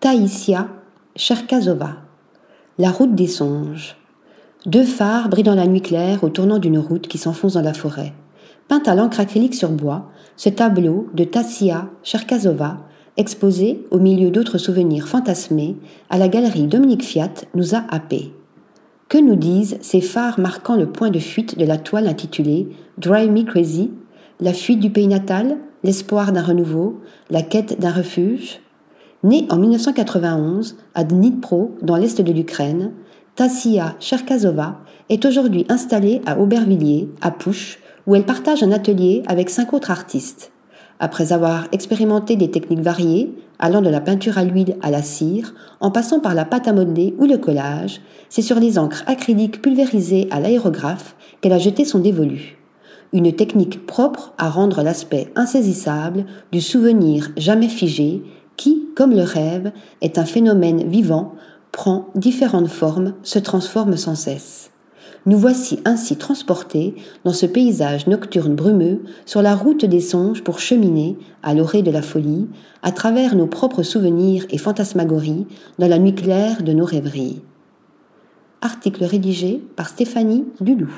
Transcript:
Taïsia Cherkazova. La route des songes. Deux phares brillent dans la nuit claire au tournant d'une route qui s'enfonce dans la forêt. Peint à l'encre acrylique sur bois, ce tableau de Tassia Cherkazova, exposé au milieu d'autres souvenirs fantasmés à la galerie Dominique Fiat, nous a happés. Que nous disent ces phares marquant le point de fuite de la toile intitulée Drive Me Crazy, la fuite du pays natal, l'espoir d'un renouveau, la quête d'un refuge? Née en 1991 à Dnipro, dans l'est de l'Ukraine, Tassia Cherkazova est aujourd'hui installée à Aubervilliers, à Pouche, où elle partage un atelier avec cinq autres artistes. Après avoir expérimenté des techniques variées, allant de la peinture à l'huile à la cire, en passant par la pâte à modeler ou le collage, c'est sur les encres acryliques pulvérisées à l'aérographe qu'elle a jeté son dévolu. Une technique propre à rendre l'aspect insaisissable du souvenir jamais figé comme le rêve, est un phénomène vivant, prend différentes formes, se transforme sans cesse. Nous voici ainsi transportés dans ce paysage nocturne brumeux sur la route des songes pour cheminer, à l'orée de la folie, à travers nos propres souvenirs et fantasmagories, dans la nuit claire de nos rêveries. Article rédigé par Stéphanie Dulou.